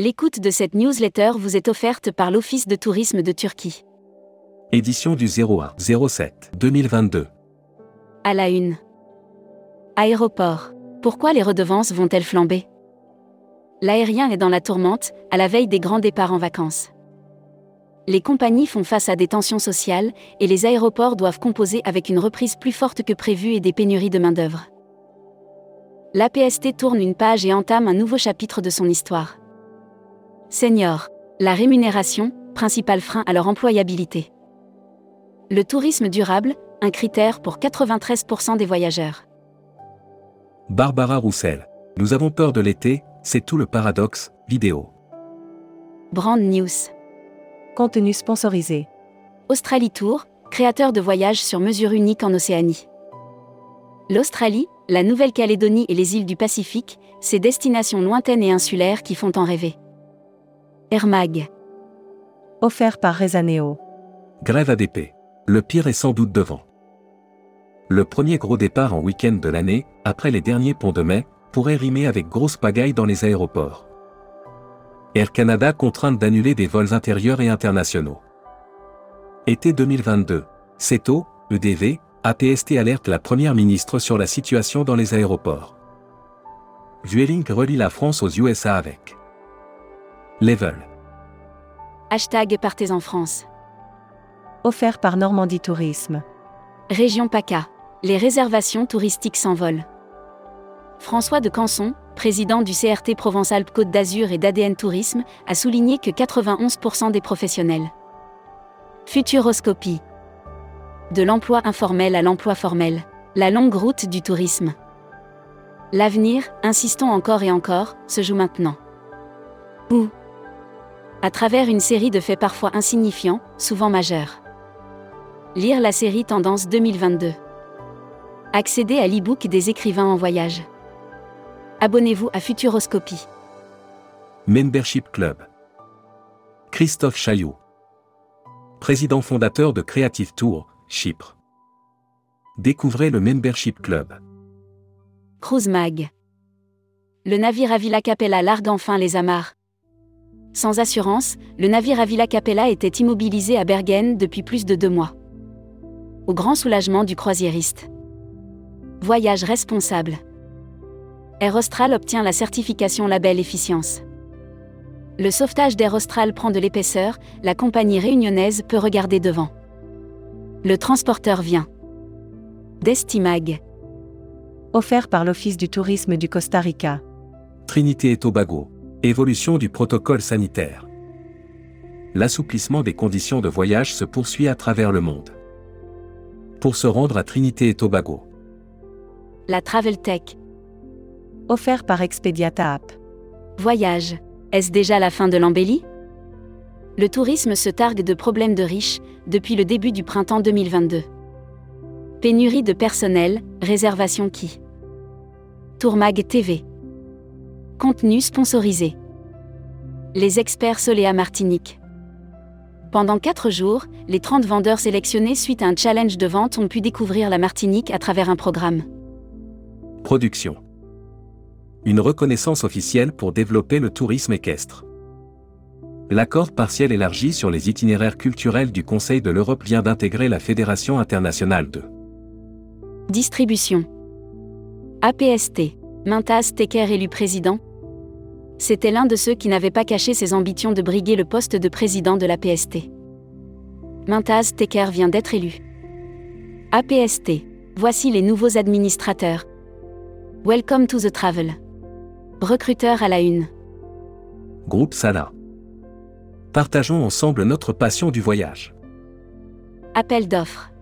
L'écoute de cette newsletter vous est offerte par l'Office de tourisme de Turquie. Édition du 01 07 2022. À la une. Aéroport. Pourquoi les redevances vont-elles flamber? L'aérien est dans la tourmente, à la veille des grands départs en vacances. Les compagnies font face à des tensions sociales, et les aéroports doivent composer avec une reprise plus forte que prévue et des pénuries de main-d'œuvre. L'APST tourne une page et entame un nouveau chapitre de son histoire. Senior. La rémunération, principal frein à leur employabilité. Le tourisme durable, un critère pour 93% des voyageurs. Barbara Roussel. Nous avons peur de l'été, c'est tout le paradoxe, vidéo. Brand News. Contenu sponsorisé. Australie Tour, créateur de voyages sur mesure unique en Océanie. L'Australie, la Nouvelle-Calédonie et les îles du Pacifique, ces destinations lointaines et insulaires qui font en rêver. Air Mag. Offert par Rezaneo. Grève ADP. Le pire est sans doute devant. Le premier gros départ en week-end de l'année, après les derniers ponts de mai, pourrait rimer avec grosse pagaille dans les aéroports. Air Canada contrainte d'annuler des vols intérieurs et internationaux. Été 2022. CETO, EDV, APST alerte la première ministre sur la situation dans les aéroports. Vueling relie la France aux USA avec. Level. Hashtag Partez en France. Offert par Normandie Tourisme. Région PACA. Les réservations touristiques s'envolent. François de Canson, président du CRT Provence-Alpes-Côte d'Azur et d'ADN Tourisme, a souligné que 91% des professionnels. Futuroscopie. De l'emploi informel à l'emploi formel. La longue route du tourisme. L'avenir, insistons encore et encore, se joue maintenant. Où? À travers une série de faits parfois insignifiants, souvent majeurs. Lire la série Tendance 2022. Accéder à l'e-book des écrivains en voyage. Abonnez-vous à Futuroscopie. Membership Club. Christophe Chaillot. Président fondateur de Creative Tour, Chypre. Découvrez le Membership Club. Cruise Mag. Le navire Avila Capella largue enfin les amarres. Sans assurance, le navire Avila Capella était immobilisé à Bergen depuis plus de deux mois. Au grand soulagement du croisiériste. Voyage responsable. Air Austral obtient la certification label efficience. Le sauvetage d'Air Austral prend de l'épaisseur, la compagnie réunionnaise peut regarder devant. Le transporteur vient. Destimag. Offert par l'Office du tourisme du Costa Rica. Trinité et Tobago. Évolution du protocole sanitaire. L'assouplissement des conditions de voyage se poursuit à travers le monde. Pour se rendre à Trinité et Tobago. La Travel Tech. Offert par Expediata App. Voyage. Est-ce déjà la fin de l'embellie? Le tourisme se targue de problèmes de riches depuis le début du printemps 2022. Pénurie de personnel, réservation qui? Tourmag TV. Contenu sponsorisé. Les experts Soléa Martinique. Pendant 4 jours, les 30 vendeurs sélectionnés suite à un challenge de vente ont pu découvrir la Martinique à travers un programme. Production. Une reconnaissance officielle pour développer le tourisme équestre. L'accord partiel élargi sur les itinéraires culturels du Conseil de l'Europe vient d'intégrer la Fédération internationale de Distribution. APST. Mintas Tecker élu président. C'était l'un de ceux qui n'avaient pas caché ses ambitions de briguer le poste de président de l'APST. Mintas Tecker vient d'être élu. APST. Voici les nouveaux administrateurs. Welcome to the travel. Recruteur à la une. Groupe Sala. Partageons ensemble notre passion du voyage. Appel d'offres.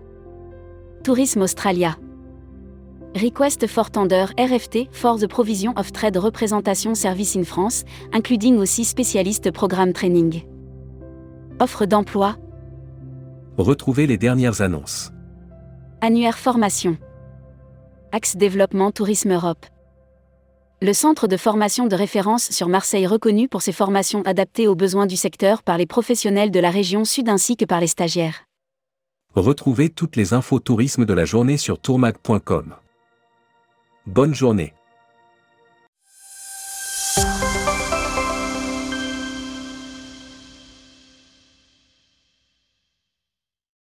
Tourisme Australia. Request for Tender RFT for the Provision of Trade Representation Service in France, including aussi spécialiste programme training. Offre d'emploi. Retrouvez les dernières annonces. Annuaire formation. Axe Développement Tourisme Europe. Le centre de formation de référence sur Marseille reconnu pour ses formations adaptées aux besoins du secteur par les professionnels de la région sud ainsi que par les stagiaires. Retrouvez toutes les infos tourisme de la journée sur tourmag.com. Bonne journée.